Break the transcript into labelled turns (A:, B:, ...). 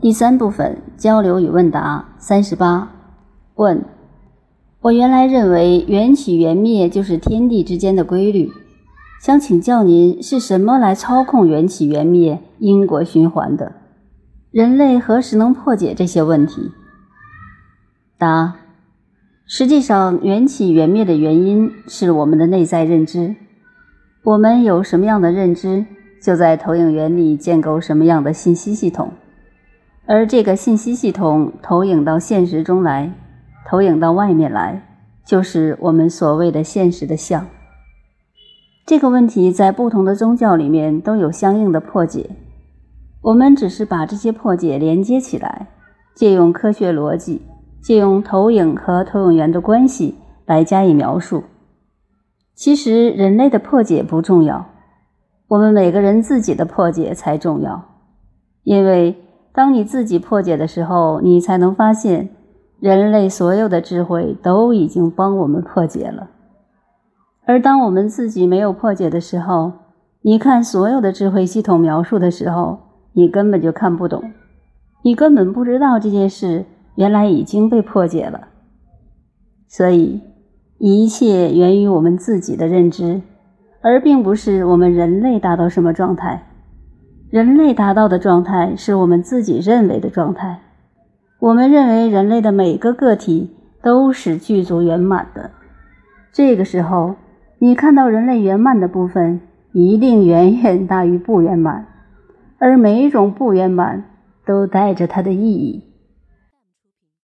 A: 第三部分交流与问答三十八。问：我原来认为缘起缘灭就是天地之间的规律，想请教您是什么来操控缘起缘灭、因果循环的？人类何时能破解这些问题？答：实际上，缘起缘灭的原因是我们的内在认知。我们有什么样的认知，就在投影原理建构什么样的信息系统。而这个信息系统投影到现实中来，投影到外面来，就是我们所谓的现实的相。这个问题在不同的宗教里面都有相应的破解，我们只是把这些破解连接起来，借用科学逻辑，借用投影和投影源的关系来加以描述。其实人类的破解不重要，我们每个人自己的破解才重要，因为。当你自己破解的时候，你才能发现，人类所有的智慧都已经帮我们破解了。而当我们自己没有破解的时候，你看所有的智慧系统描述的时候，你根本就看不懂，你根本不知道这件事原来已经被破解了。所以，一切源于我们自己的认知，而并不是我们人类达到什么状态。人类达到的状态是我们自己认为的状态。我们认为人类的每个个体都是具足圆满的。这个时候，你看到人类圆满的部分，一定远远大于不圆满，而每一种不圆满都带着它的意义。